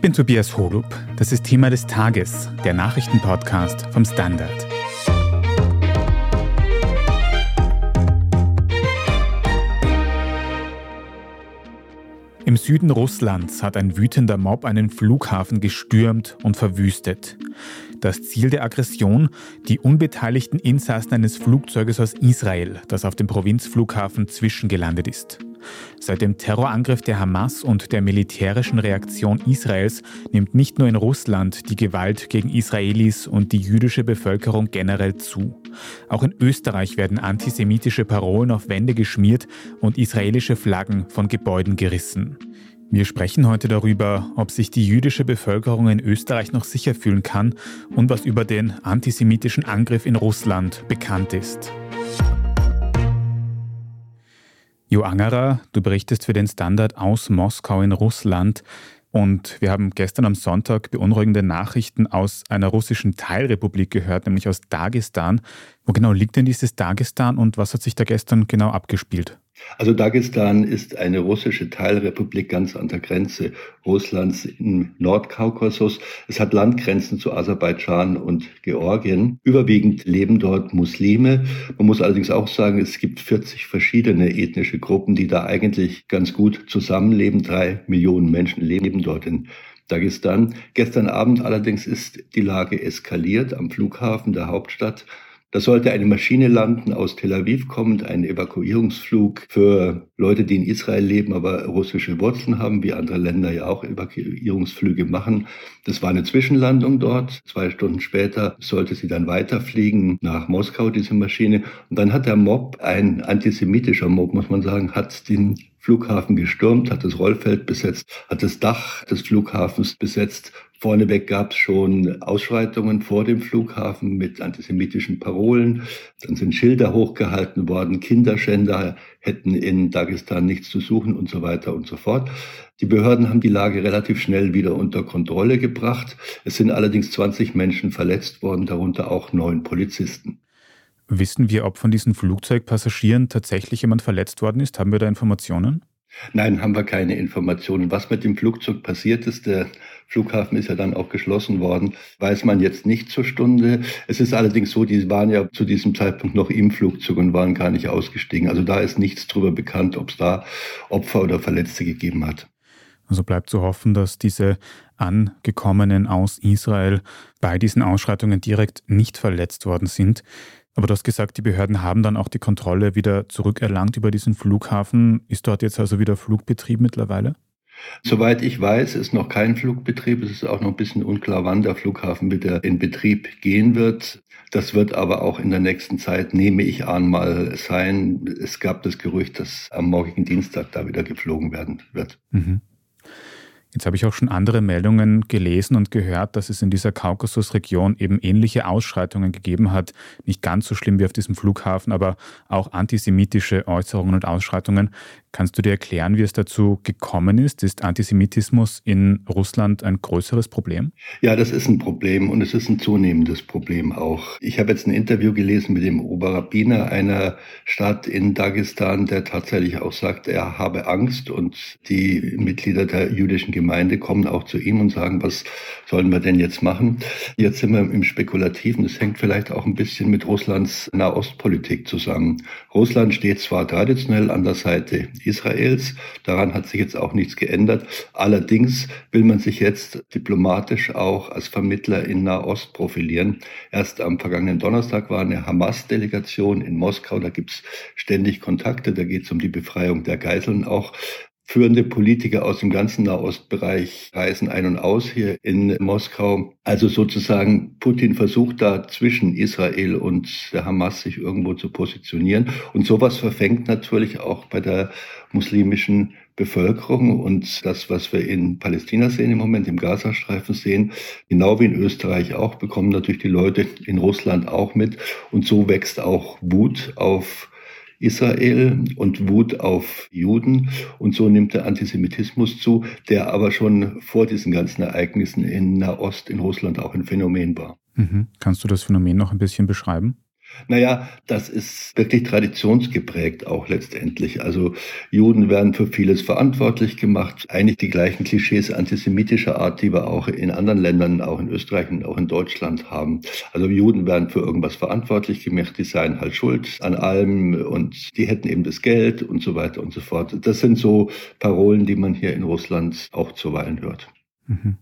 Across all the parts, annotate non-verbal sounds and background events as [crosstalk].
Ich bin Tobias Holub. Das ist Thema des Tages, der Nachrichtenpodcast vom Standard. Im Süden Russlands hat ein wütender Mob einen Flughafen gestürmt und verwüstet. Das Ziel der Aggression, die unbeteiligten Insassen eines Flugzeuges aus Israel, das auf dem Provinzflughafen zwischengelandet ist. Seit dem Terrorangriff der Hamas und der militärischen Reaktion Israels nimmt nicht nur in Russland die Gewalt gegen Israelis und die jüdische Bevölkerung generell zu. Auch in Österreich werden antisemitische Parolen auf Wände geschmiert und israelische Flaggen von Gebäuden gerissen. Wir sprechen heute darüber, ob sich die jüdische Bevölkerung in Österreich noch sicher fühlen kann und was über den antisemitischen Angriff in Russland bekannt ist. Jo Angerer, du berichtest für den Standard aus Moskau in Russland. Und wir haben gestern am Sonntag beunruhigende Nachrichten aus einer russischen Teilrepublik gehört, nämlich aus Dagestan. Wo genau liegt denn dieses Dagestan und was hat sich da gestern genau abgespielt? Also Dagestan ist eine russische Teilrepublik ganz an der Grenze Russlands im Nordkaukasus. Es hat Landgrenzen zu Aserbaidschan und Georgien. Überwiegend leben dort Muslime. Man muss allerdings auch sagen, es gibt 40 verschiedene ethnische Gruppen, die da eigentlich ganz gut zusammenleben. Drei Millionen Menschen leben dort in Dagestan. Gestern Abend allerdings ist die Lage eskaliert am Flughafen der Hauptstadt. Da sollte eine Maschine landen aus Tel Aviv kommend, ein Evakuierungsflug für Leute, die in Israel leben, aber russische Wurzeln haben, wie andere Länder ja auch Evakuierungsflüge machen. Das war eine Zwischenlandung dort. Zwei Stunden später sollte sie dann weiterfliegen nach Moskau, diese Maschine. Und dann hat der Mob, ein antisemitischer Mob, muss man sagen, hat den Flughafen gestürmt, hat das Rollfeld besetzt, hat das Dach des Flughafens besetzt. Vorneweg gab es schon Ausschreitungen vor dem Flughafen mit antisemitischen Parolen. Dann sind Schilder hochgehalten worden, Kinderschänder hätten in Dagestan nichts zu suchen und so weiter und so fort. Die Behörden haben die Lage relativ schnell wieder unter Kontrolle gebracht. Es sind allerdings 20 Menschen verletzt worden, darunter auch neun Polizisten. Wissen wir, ob von diesen Flugzeugpassagieren tatsächlich jemand verletzt worden ist? Haben wir da Informationen? Nein, haben wir keine Informationen. Was mit dem Flugzeug passiert ist, der Flughafen ist ja dann auch geschlossen worden, weiß man jetzt nicht zur Stunde. Es ist allerdings so, die waren ja zu diesem Zeitpunkt noch im Flugzeug und waren gar nicht ausgestiegen. Also da ist nichts darüber bekannt, ob es da Opfer oder Verletzte gegeben hat. Also bleibt zu hoffen, dass diese Angekommenen aus Israel bei diesen Ausschreitungen direkt nicht verletzt worden sind. Aber du hast gesagt, die Behörden haben dann auch die Kontrolle wieder zurückerlangt über diesen Flughafen. Ist dort jetzt also wieder Flugbetrieb mittlerweile? Soweit ich weiß, ist noch kein Flugbetrieb. Es ist auch noch ein bisschen unklar, wann der Flughafen wieder in Betrieb gehen wird. Das wird aber auch in der nächsten Zeit, nehme ich an, mal sein. Es gab das Gerücht, dass am morgigen Dienstag da wieder geflogen werden wird. Mhm. Jetzt habe ich auch schon andere Meldungen gelesen und gehört, dass es in dieser Kaukasusregion eben ähnliche Ausschreitungen gegeben hat. Nicht ganz so schlimm wie auf diesem Flughafen, aber auch antisemitische Äußerungen und Ausschreitungen. Kannst du dir erklären, wie es dazu gekommen ist? Ist Antisemitismus in Russland ein größeres Problem? Ja, das ist ein Problem und es ist ein zunehmendes Problem auch. Ich habe jetzt ein Interview gelesen mit dem Oberrabbiner einer Stadt in Dagestan, der tatsächlich auch sagt, er habe Angst und die Mitglieder der jüdischen Gemeinde kommen auch zu ihm und sagen, was sollen wir denn jetzt machen? Jetzt sind wir im Spekulativen. Das hängt vielleicht auch ein bisschen mit Russlands Nahostpolitik zusammen. Russland steht zwar traditionell an der Seite Israels. Daran hat sich jetzt auch nichts geändert. Allerdings will man sich jetzt diplomatisch auch als Vermittler in Nahost profilieren. Erst am vergangenen Donnerstag war eine Hamas-Delegation in Moskau. Da gibt's ständig Kontakte. Da geht es um die Befreiung der Geiseln auch. Führende Politiker aus dem ganzen Nahostbereich reisen ein und aus hier in Moskau. Also sozusagen Putin versucht da zwischen Israel und der Hamas sich irgendwo zu positionieren. Und sowas verfängt natürlich auch bei der muslimischen Bevölkerung und das, was wir in Palästina sehen im Moment, im Gazastreifen sehen, genau wie in Österreich auch, bekommen natürlich die Leute in Russland auch mit. Und so wächst auch Wut auf Israel und Wut auf Juden. Und so nimmt der Antisemitismus zu, der aber schon vor diesen ganzen Ereignissen in Nahost, in Russland auch ein Phänomen war. Mhm. Kannst du das Phänomen noch ein bisschen beschreiben? Naja, das ist wirklich traditionsgeprägt auch letztendlich. Also Juden werden für vieles verantwortlich gemacht. Eigentlich die gleichen Klischees antisemitischer Art, die wir auch in anderen Ländern, auch in Österreich und auch in Deutschland haben. Also Juden werden für irgendwas verantwortlich gemacht, die seien halt schuld an allem und die hätten eben das Geld und so weiter und so fort. Das sind so Parolen, die man hier in Russland auch zuweilen hört. Mhm.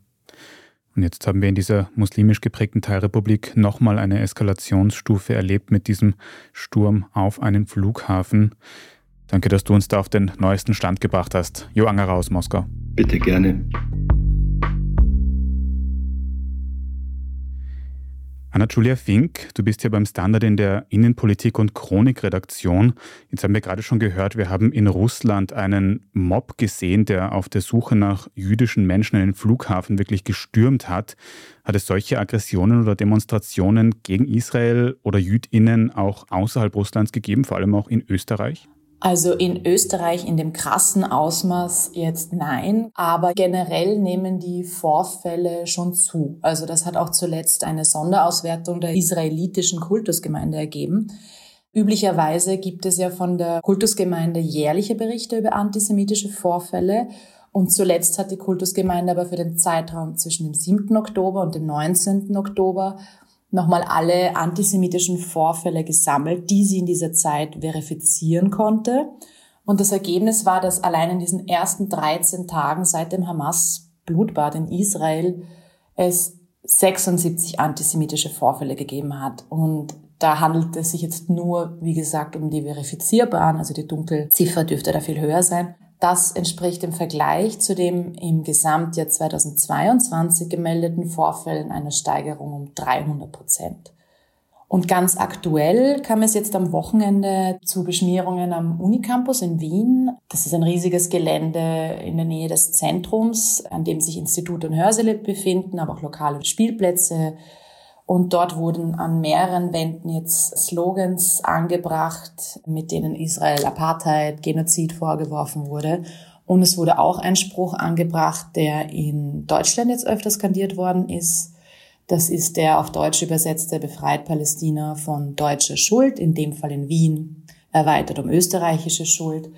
Und jetzt haben wir in dieser muslimisch geprägten Teilrepublik nochmal eine Eskalationsstufe erlebt mit diesem Sturm auf einen Flughafen. Danke, dass du uns da auf den neuesten Stand gebracht hast. Jo Angerer aus Moskau. Bitte gerne. Anna-Julia Fink, du bist ja beim Standard in der Innenpolitik- und Chronikredaktion. Jetzt haben wir gerade schon gehört, wir haben in Russland einen Mob gesehen, der auf der Suche nach jüdischen Menschen in den Flughafen wirklich gestürmt hat. Hat es solche Aggressionen oder Demonstrationen gegen Israel oder JüdInnen auch außerhalb Russlands gegeben, vor allem auch in Österreich? Also in Österreich in dem krassen Ausmaß jetzt nein, aber generell nehmen die Vorfälle schon zu. Also das hat auch zuletzt eine Sonderauswertung der israelitischen Kultusgemeinde ergeben. Üblicherweise gibt es ja von der Kultusgemeinde jährliche Berichte über antisemitische Vorfälle. Und zuletzt hat die Kultusgemeinde aber für den Zeitraum zwischen dem 7. Oktober und dem 19. Oktober nochmal alle antisemitischen Vorfälle gesammelt, die sie in dieser Zeit verifizieren konnte. Und das Ergebnis war, dass allein in diesen ersten 13 Tagen seit dem Hamas-Blutbad in Israel es 76 antisemitische Vorfälle gegeben hat. Und da handelt es sich jetzt nur, wie gesagt, um die verifizierbaren, also die Dunkelziffer dürfte da viel höher sein. Das entspricht im Vergleich zu dem im Gesamtjahr 2022 gemeldeten Vorfällen einer Steigerung um 300 Prozent. Und ganz aktuell kam es jetzt am Wochenende zu Beschmierungen am Unicampus in Wien. Das ist ein riesiges Gelände in der Nähe des Zentrums, an dem sich Institut und Hörsäle befinden, aber auch lokale Spielplätze, und dort wurden an mehreren Wänden jetzt Slogans angebracht, mit denen Israel Apartheid, Genozid vorgeworfen wurde. Und es wurde auch ein Spruch angebracht, der in Deutschland jetzt öfter skandiert worden ist. Das ist der auf Deutsch übersetzte Befreit Palästina von deutscher Schuld, in dem Fall in Wien, erweitert um österreichische Schuld.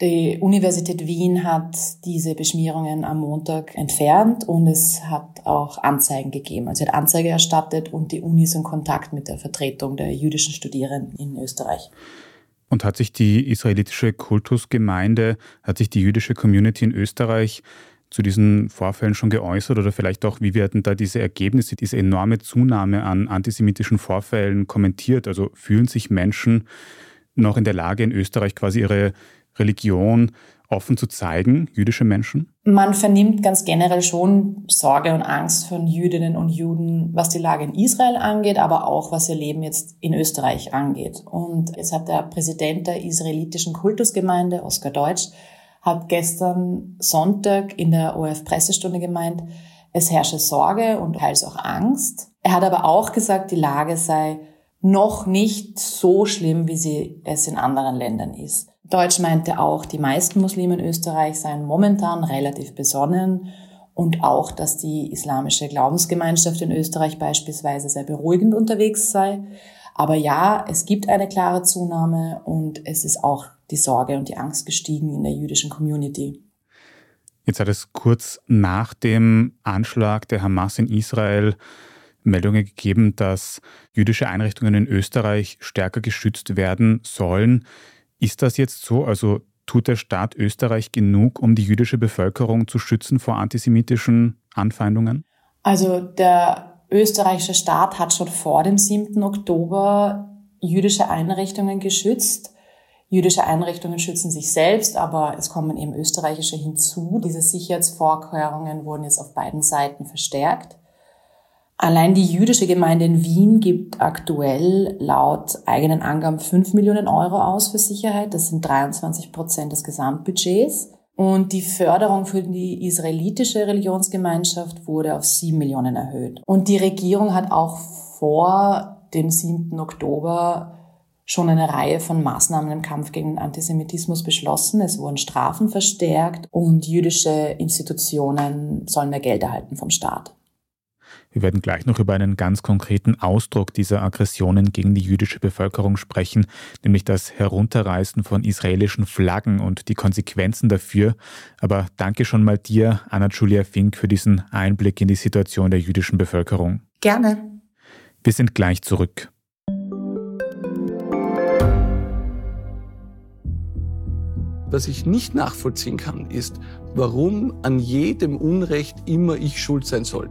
Die Universität Wien hat diese Beschmierungen am Montag entfernt und es hat auch Anzeigen gegeben. Also sie hat Anzeige erstattet und die Uni ist in Kontakt mit der Vertretung der jüdischen Studierenden in Österreich. Und hat sich die israelitische Kultusgemeinde, hat sich die jüdische Community in Österreich zu diesen Vorfällen schon geäußert oder vielleicht auch, wie werden da diese Ergebnisse, diese enorme Zunahme an antisemitischen Vorfällen kommentiert? Also fühlen sich Menschen noch in der Lage, in Österreich quasi ihre Religion offen zu zeigen, jüdische Menschen? Man vernimmt ganz generell schon Sorge und Angst von Jüdinnen und Juden, was die Lage in Israel angeht, aber auch was ihr Leben jetzt in Österreich angeht. Und jetzt hat der Präsident der israelitischen Kultusgemeinde, Oskar Deutsch, hat gestern Sonntag in der ORF-Pressestunde gemeint, es herrsche Sorge und teils auch Angst. Er hat aber auch gesagt, die Lage sei noch nicht so schlimm, wie sie es in anderen Ländern ist. Deutsch meinte auch, die meisten Muslime in Österreich seien momentan relativ besonnen und auch, dass die islamische Glaubensgemeinschaft in Österreich beispielsweise sehr beruhigend unterwegs sei. Aber ja, es gibt eine klare Zunahme und es ist auch die Sorge und die Angst gestiegen in der jüdischen Community. Jetzt hat es kurz nach dem Anschlag der Hamas in Israel Meldungen gegeben, dass jüdische Einrichtungen in Österreich stärker geschützt werden sollen. Ist das jetzt so? Also tut der Staat Österreich genug, um die jüdische Bevölkerung zu schützen vor antisemitischen Anfeindungen? Also der österreichische Staat hat schon vor dem 7. Oktober jüdische Einrichtungen geschützt. Jüdische Einrichtungen schützen sich selbst, aber es kommen eben österreichische hinzu. Diese Sicherheitsvorkehrungen wurden jetzt auf beiden Seiten verstärkt. Allein die jüdische Gemeinde in Wien gibt aktuell laut eigenen Angaben 5 Millionen Euro aus für Sicherheit. Das sind 23 Prozent des Gesamtbudgets. Und die Förderung für die israelitische Religionsgemeinschaft wurde auf 7 Millionen erhöht. Und die Regierung hat auch vor dem 7. Oktober schon eine Reihe von Maßnahmen im Kampf gegen den Antisemitismus beschlossen. Es wurden Strafen verstärkt und jüdische Institutionen sollen mehr Geld erhalten vom Staat. Wir werden gleich noch über einen ganz konkreten Ausdruck dieser Aggressionen gegen die jüdische Bevölkerung sprechen, nämlich das Herunterreißen von israelischen Flaggen und die Konsequenzen dafür. Aber danke schon mal dir, Anna-Julia Fink, für diesen Einblick in die Situation der jüdischen Bevölkerung. Gerne. Wir sind gleich zurück. Was ich nicht nachvollziehen kann, ist, warum an jedem Unrecht immer ich schuld sein soll.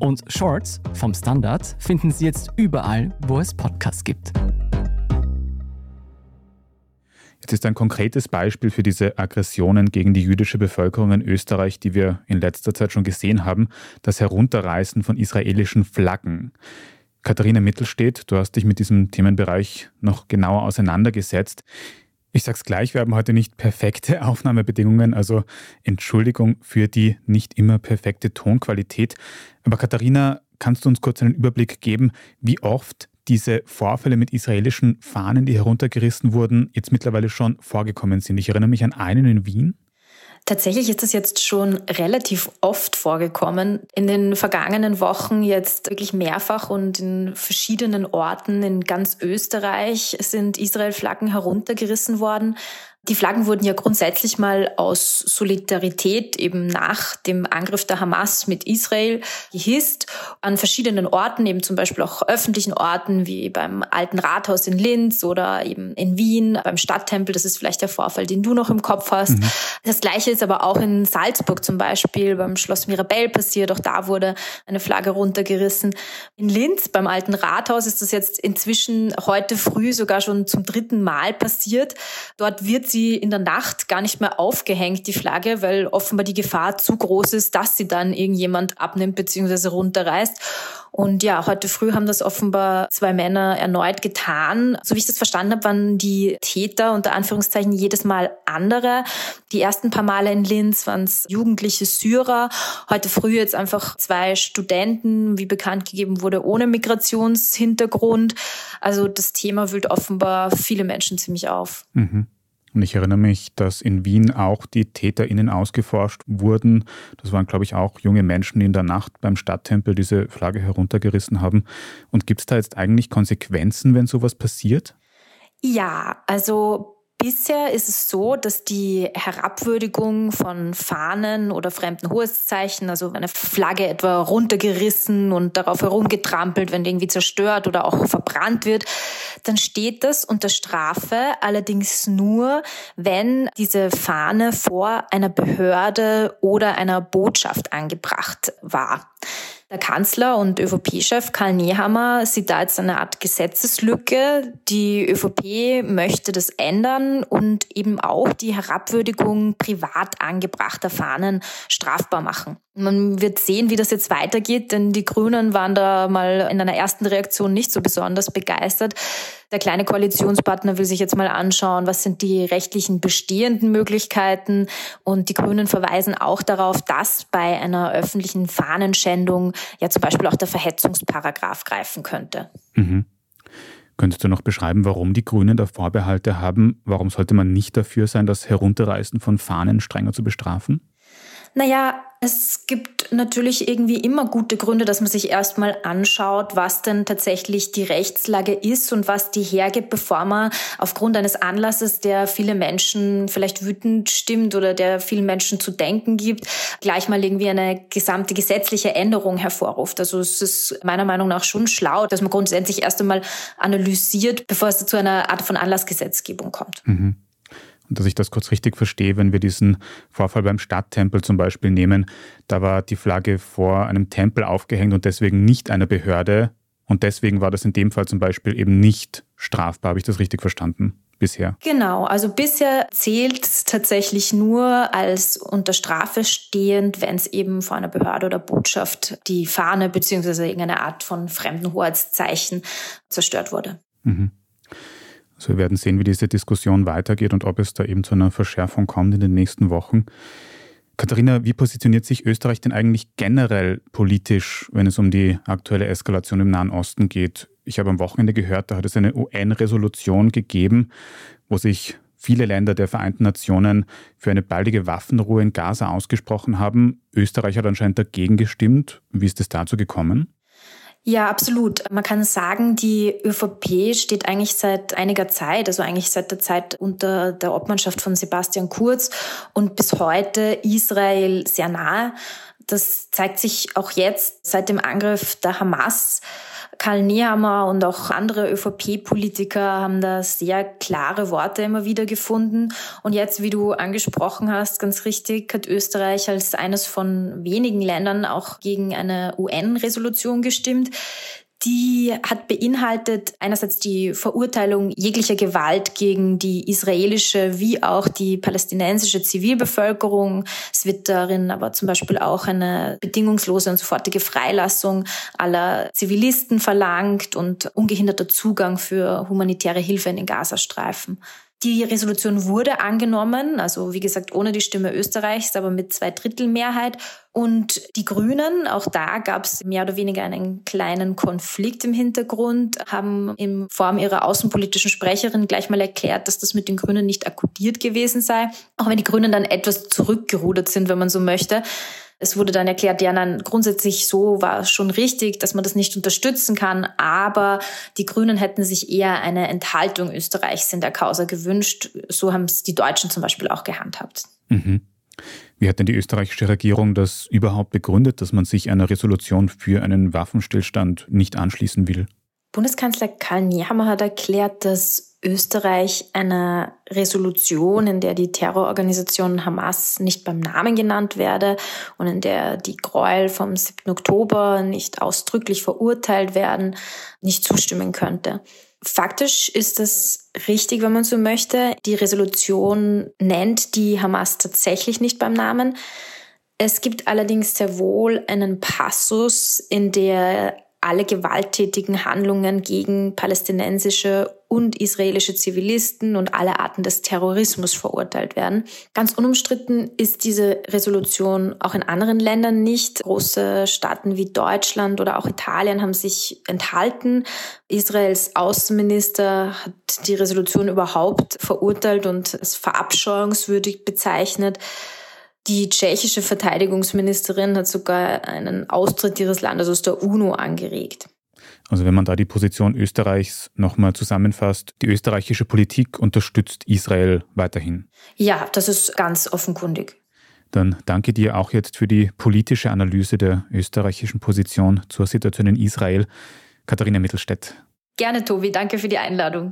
Und Shorts vom Standard finden Sie jetzt überall, wo es Podcasts gibt. Jetzt ist ein konkretes Beispiel für diese Aggressionen gegen die jüdische Bevölkerung in Österreich, die wir in letzter Zeit schon gesehen haben, das Herunterreißen von israelischen Flaggen. Katharina Mittelstedt, du hast dich mit diesem Themenbereich noch genauer auseinandergesetzt. Ich sag's gleich, wir haben heute nicht perfekte [laughs] Aufnahmebedingungen, also Entschuldigung für die nicht immer perfekte Tonqualität. Aber Katharina, kannst du uns kurz einen Überblick geben, wie oft diese Vorfälle mit israelischen Fahnen, die heruntergerissen wurden, jetzt mittlerweile schon vorgekommen sind? Ich erinnere mich an einen in Wien. Tatsächlich ist das jetzt schon relativ oft vorgekommen. In den vergangenen Wochen jetzt wirklich mehrfach und in verschiedenen Orten in ganz Österreich sind Israel-Flaggen heruntergerissen worden. Die Flaggen wurden ja grundsätzlich mal aus Solidarität eben nach dem Angriff der Hamas mit Israel gehisst. An verschiedenen Orten, eben zum Beispiel auch öffentlichen Orten wie beim Alten Rathaus in Linz oder eben in Wien, beim Stadttempel. Das ist vielleicht der Vorfall, den du noch im Kopf hast. Mhm. Das Gleiche ist aber auch in Salzburg zum Beispiel beim Schloss Mirabell passiert. Auch da wurde eine Flagge runtergerissen. In Linz beim Alten Rathaus ist das jetzt inzwischen heute früh sogar schon zum dritten Mal passiert. Dort wird sie sie in der Nacht gar nicht mehr aufgehängt, die Flagge, weil offenbar die Gefahr zu groß ist, dass sie dann irgendjemand abnimmt bzw. runterreißt. Und ja, heute früh haben das offenbar zwei Männer erneut getan. So wie ich das verstanden habe, waren die Täter unter Anführungszeichen jedes Mal andere. Die ersten paar Male in Linz waren es jugendliche Syrer. Heute früh jetzt einfach zwei Studenten, wie bekannt gegeben wurde, ohne Migrationshintergrund. Also das Thema wühlt offenbar viele Menschen ziemlich auf. Mhm. Und ich erinnere mich, dass in Wien auch die TäterInnen ausgeforscht wurden. Das waren, glaube ich, auch junge Menschen, die in der Nacht beim Stadttempel diese Flagge heruntergerissen haben. Und gibt es da jetzt eigentlich Konsequenzen, wenn sowas passiert? Ja, also Bisher ist es so, dass die Herabwürdigung von Fahnen oder fremden Hoheitszeichen, also eine Flagge etwa runtergerissen und darauf herumgetrampelt, wenn die irgendwie zerstört oder auch verbrannt wird, dann steht das unter Strafe, allerdings nur, wenn diese Fahne vor einer Behörde oder einer Botschaft angebracht war. Der Kanzler und ÖVP-Chef Karl Nehammer sieht da jetzt eine Art Gesetzeslücke. Die ÖVP möchte das ändern und eben auch die Herabwürdigung privat angebrachter Fahnen strafbar machen. Man wird sehen, wie das jetzt weitergeht, denn die Grünen waren da mal in einer ersten Reaktion nicht so besonders begeistert. Der kleine Koalitionspartner will sich jetzt mal anschauen, was sind die rechtlichen bestehenden Möglichkeiten. Und die Grünen verweisen auch darauf, dass bei einer öffentlichen Fahnenschändung ja zum Beispiel auch der Verhetzungsparagraf greifen könnte. Mhm. Könntest du noch beschreiben, warum die Grünen da Vorbehalte haben? Warum sollte man nicht dafür sein, das Herunterreißen von Fahnen strenger zu bestrafen? Naja, es gibt natürlich irgendwie immer gute Gründe, dass man sich erstmal anschaut, was denn tatsächlich die Rechtslage ist und was die hergibt, bevor man aufgrund eines Anlasses, der viele Menschen vielleicht wütend stimmt oder der vielen Menschen zu denken gibt, gleich mal irgendwie eine gesamte gesetzliche Änderung hervorruft. Also es ist meiner Meinung nach schon schlau, dass man grundsätzlich erst einmal analysiert, bevor es zu einer Art von Anlassgesetzgebung kommt. Mhm. Und dass ich das kurz richtig verstehe, wenn wir diesen Vorfall beim Stadttempel zum Beispiel nehmen, da war die Flagge vor einem Tempel aufgehängt und deswegen nicht einer Behörde. Und deswegen war das in dem Fall zum Beispiel eben nicht strafbar. Habe ich das richtig verstanden? Bisher. Genau, also bisher zählt es tatsächlich nur als unter Strafe stehend, wenn es eben vor einer Behörde oder Botschaft die Fahne bzw. irgendeine Art von fremden Hoheitszeichen zerstört wurde. Mhm. Also wir werden sehen, wie diese Diskussion weitergeht und ob es da eben zu einer Verschärfung kommt in den nächsten Wochen. Katharina, wie positioniert sich Österreich denn eigentlich generell politisch, wenn es um die aktuelle Eskalation im Nahen Osten geht? Ich habe am Wochenende gehört, da hat es eine UN-Resolution gegeben, wo sich viele Länder der Vereinten Nationen für eine baldige Waffenruhe in Gaza ausgesprochen haben. Österreich hat anscheinend dagegen gestimmt. Wie ist es dazu gekommen? Ja, absolut. Man kann sagen, die ÖVP steht eigentlich seit einiger Zeit, also eigentlich seit der Zeit unter der Obmannschaft von Sebastian Kurz und bis heute Israel sehr nahe. Das zeigt sich auch jetzt seit dem Angriff der Hamas Karl Nehammer und auch andere ÖVP-Politiker haben da sehr klare Worte immer wieder gefunden. Und jetzt, wie du angesprochen hast, ganz richtig, hat Österreich als eines von wenigen Ländern auch gegen eine UN-Resolution gestimmt, die hat beinhaltet einerseits die Verurteilung jeglicher Gewalt gegen die israelische wie auch die palästinensische Zivilbevölkerung. Es wird darin aber zum Beispiel auch eine bedingungslose und sofortige Freilassung aller Zivilisten verlangt und ungehinderter Zugang für humanitäre Hilfe in den Gazastreifen. Die Resolution wurde angenommen, also wie gesagt ohne die Stimme Österreichs, aber mit zwei Drittel Mehrheit. Und die Grünen, auch da gab es mehr oder weniger einen kleinen Konflikt im Hintergrund, haben in Form ihrer außenpolitischen Sprecherin gleich mal erklärt, dass das mit den Grünen nicht akkordiert gewesen sei. Auch wenn die Grünen dann etwas zurückgerudert sind, wenn man so möchte. Es wurde dann erklärt, ja, nein, grundsätzlich so war es schon richtig, dass man das nicht unterstützen kann, aber die Grünen hätten sich eher eine Enthaltung Österreichs in der Causa gewünscht. So haben es die Deutschen zum Beispiel auch gehandhabt. Mhm. Wie hat denn die österreichische Regierung das überhaupt begründet, dass man sich einer Resolution für einen Waffenstillstand nicht anschließen will? Bundeskanzler Karl Nehammer hat erklärt, dass Österreich eine Resolution, in der die Terrororganisation Hamas nicht beim Namen genannt werde und in der die Gräuel vom 7. Oktober nicht ausdrücklich verurteilt werden, nicht zustimmen könnte. Faktisch ist es richtig, wenn man so möchte. Die Resolution nennt die Hamas tatsächlich nicht beim Namen. Es gibt allerdings sehr wohl einen Passus, in der alle gewalttätigen Handlungen gegen palästinensische und israelische Zivilisten und alle Arten des Terrorismus verurteilt werden. Ganz unumstritten ist diese Resolution auch in anderen Ländern nicht. Große Staaten wie Deutschland oder auch Italien haben sich enthalten. Israels Außenminister hat die Resolution überhaupt verurteilt und als verabscheuungswürdig bezeichnet. Die tschechische Verteidigungsministerin hat sogar einen Austritt ihres Landes aus der UNO angeregt. Also wenn man da die Position Österreichs nochmal zusammenfasst, die österreichische Politik unterstützt Israel weiterhin. Ja, das ist ganz offenkundig. Dann danke dir auch jetzt für die politische Analyse der österreichischen Position zur Situation in Israel. Katharina Mittelstädt. Gerne, Tobi. Danke für die Einladung.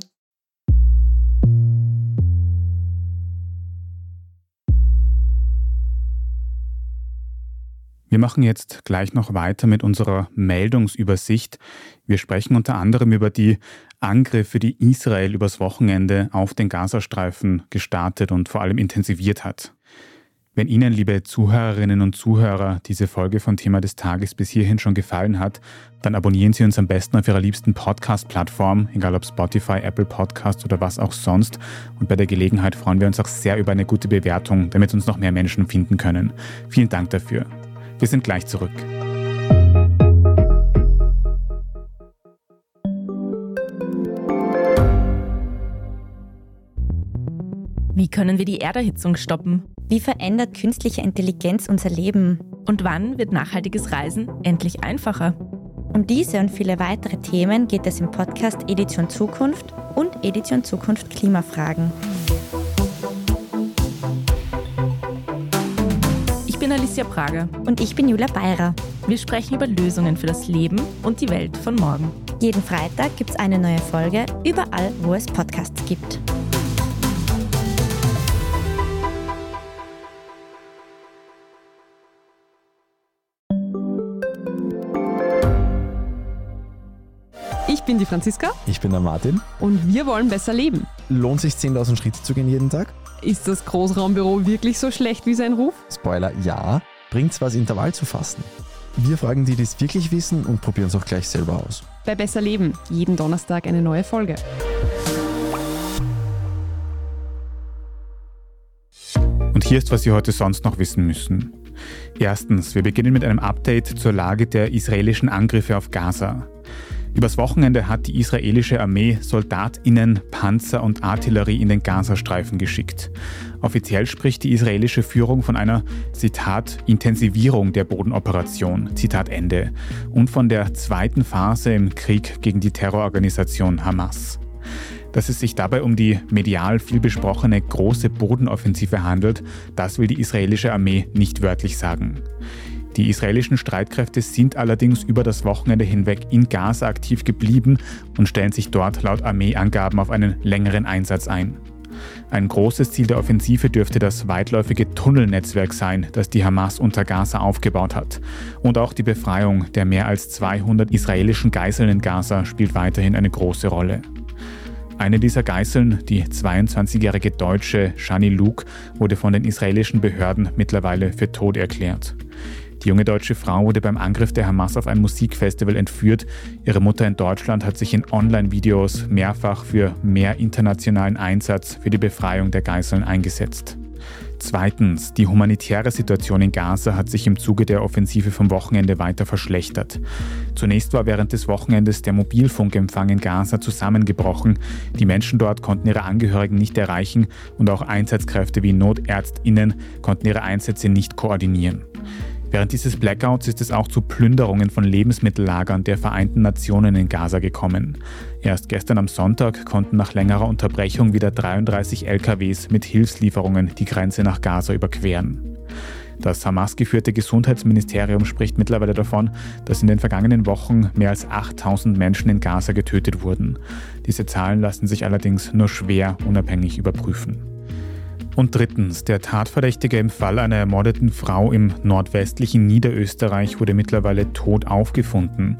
Wir machen jetzt gleich noch weiter mit unserer Meldungsübersicht. Wir sprechen unter anderem über die Angriffe, die Israel übers Wochenende auf den Gazastreifen gestartet und vor allem intensiviert hat. Wenn Ihnen, liebe Zuhörerinnen und Zuhörer, diese Folge von Thema des Tages bis hierhin schon gefallen hat, dann abonnieren Sie uns am besten auf Ihrer liebsten Podcast-Plattform, egal ob Spotify, Apple Podcast oder was auch sonst. Und bei der Gelegenheit freuen wir uns auch sehr über eine gute Bewertung, damit uns noch mehr Menschen finden können. Vielen Dank dafür. Wir sind gleich zurück. Wie können wir die Erderhitzung stoppen? Wie verändert künstliche Intelligenz unser Leben? Und wann wird nachhaltiges Reisen endlich einfacher? Um diese und viele weitere Themen geht es im Podcast Edition Zukunft und Edition Zukunft Klimafragen. Ich bin Alicia Prager. Und ich bin Julia Beirer. Wir sprechen über Lösungen für das Leben und die Welt von morgen. Jeden Freitag gibt es eine neue Folge, überall, wo es Podcasts gibt. bin die Franziska. Ich bin der Martin. Und wir wollen besser leben. Lohnt sich 10.000 Schritte zu gehen jeden Tag? Ist das Großraumbüro wirklich so schlecht wie sein Ruf? Spoiler, ja. Bringt's was, Intervall zu fassen? Wir fragen die, die es wirklich wissen und probieren es auch gleich selber aus. Bei Besser Leben, jeden Donnerstag eine neue Folge. Und hier ist, was Sie heute sonst noch wissen müssen. Erstens, wir beginnen mit einem Update zur Lage der israelischen Angriffe auf Gaza. Übers Wochenende hat die israelische Armee Soldatinnen, Panzer und Artillerie in den Gazastreifen geschickt. Offiziell spricht die israelische Führung von einer, Zitat, Intensivierung der Bodenoperation, Zitat Ende, und von der zweiten Phase im Krieg gegen die Terrororganisation Hamas. Dass es sich dabei um die medial viel besprochene große Bodenoffensive handelt, das will die israelische Armee nicht wörtlich sagen. Die israelischen Streitkräfte sind allerdings über das Wochenende hinweg in Gaza aktiv geblieben und stellen sich dort laut Armeeangaben auf einen längeren Einsatz ein. Ein großes Ziel der Offensive dürfte das weitläufige Tunnelnetzwerk sein, das die Hamas unter Gaza aufgebaut hat. Und auch die Befreiung der mehr als 200 israelischen Geiseln in Gaza spielt weiterhin eine große Rolle. Eine dieser Geiseln, die 22-jährige Deutsche Shani Luke, wurde von den israelischen Behörden mittlerweile für tot erklärt. Die junge deutsche Frau wurde beim Angriff der Hamas auf ein Musikfestival entführt. Ihre Mutter in Deutschland hat sich in Online-Videos mehrfach für mehr internationalen Einsatz für die Befreiung der Geiseln eingesetzt. Zweitens, die humanitäre Situation in Gaza hat sich im Zuge der Offensive vom Wochenende weiter verschlechtert. Zunächst war während des Wochenendes der Mobilfunkempfang in Gaza zusammengebrochen. Die Menschen dort konnten ihre Angehörigen nicht erreichen und auch Einsatzkräfte wie Notärztinnen konnten ihre Einsätze nicht koordinieren. Während dieses Blackouts ist es auch zu Plünderungen von Lebensmittellagern der Vereinten Nationen in Gaza gekommen. Erst gestern am Sonntag konnten nach längerer Unterbrechung wieder 33 LKWs mit Hilfslieferungen die Grenze nach Gaza überqueren. Das Hamas-geführte Gesundheitsministerium spricht mittlerweile davon, dass in den vergangenen Wochen mehr als 8000 Menschen in Gaza getötet wurden. Diese Zahlen lassen sich allerdings nur schwer unabhängig überprüfen. Und drittens, der Tatverdächtige im Fall einer ermordeten Frau im nordwestlichen Niederösterreich wurde mittlerweile tot aufgefunden.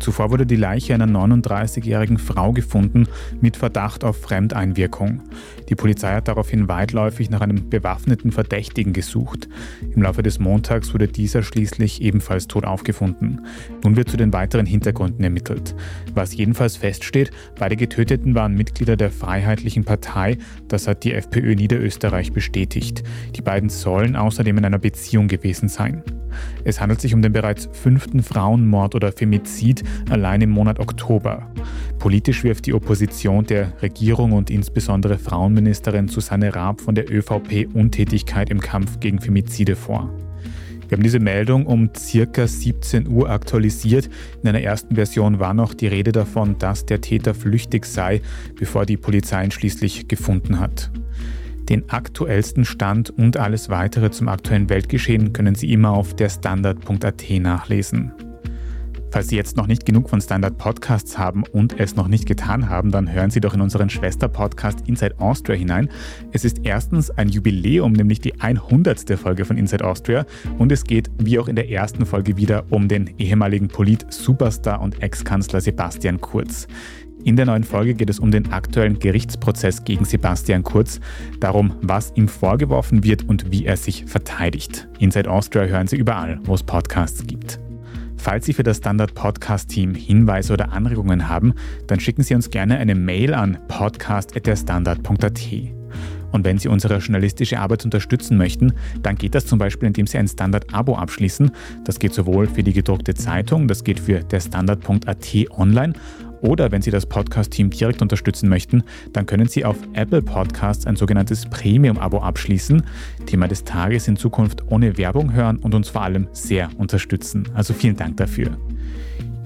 Zuvor wurde die Leiche einer 39-jährigen Frau gefunden mit Verdacht auf Fremdeinwirkung. Die Polizei hat daraufhin weitläufig nach einem bewaffneten Verdächtigen gesucht. Im Laufe des Montags wurde dieser schließlich ebenfalls tot aufgefunden. Nun wird zu den weiteren Hintergründen ermittelt. Was jedenfalls feststeht, beide Getöteten waren Mitglieder der Freiheitlichen Partei, das hat die FPÖ Niederösterreich bestätigt. Die beiden sollen außerdem in einer Beziehung gewesen sein. Es handelt sich um den bereits fünften Frauenmord oder Femizid allein im Monat Oktober. Politisch wirft die Opposition der Regierung und insbesondere Frauenministerin Susanne Raab von der ÖVP Untätigkeit im Kampf gegen Femizide vor. Wir haben diese Meldung um circa 17 Uhr aktualisiert. In einer ersten Version war noch die Rede davon, dass der Täter flüchtig sei, bevor die Polizei ihn schließlich gefunden hat. Den aktuellsten Stand und alles weitere zum aktuellen Weltgeschehen können Sie immer auf der Standard.at nachlesen. Falls Sie jetzt noch nicht genug von Standard Podcasts haben und es noch nicht getan haben, dann hören Sie doch in unseren Schwester-Podcast Inside Austria hinein. Es ist erstens ein Jubiläum, nämlich die 100. Folge von Inside Austria und es geht, wie auch in der ersten Folge wieder, um den ehemaligen Polit-Superstar und Ex-Kanzler Sebastian Kurz. In der neuen Folge geht es um den aktuellen Gerichtsprozess gegen Sebastian Kurz, darum, was ihm vorgeworfen wird und wie er sich verteidigt. Inside Austria hören Sie überall, wo es Podcasts gibt. Falls Sie für das Standard Podcast Team Hinweise oder Anregungen haben, dann schicken Sie uns gerne eine Mail an podcast.derstandard.at. Und wenn Sie unsere journalistische Arbeit unterstützen möchten, dann geht das zum Beispiel, indem Sie ein Standard-Abo abschließen. Das geht sowohl für die gedruckte Zeitung, das geht für derstandard.at online oder wenn Sie das Podcast-Team direkt unterstützen möchten, dann können Sie auf Apple Podcasts ein sogenanntes Premium-Abo abschließen. Thema des Tages in Zukunft ohne Werbung hören und uns vor allem sehr unterstützen. Also vielen Dank dafür.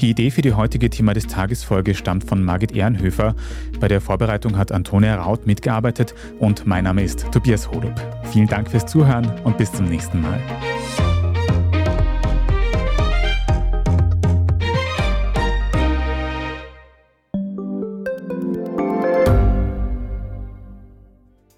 Die Idee für die heutige Thema des Tages Folge stammt von Margit Ehrenhöfer. Bei der Vorbereitung hat Antonia Raut mitgearbeitet und mein Name ist Tobias Holub. Vielen Dank fürs Zuhören und bis zum nächsten Mal.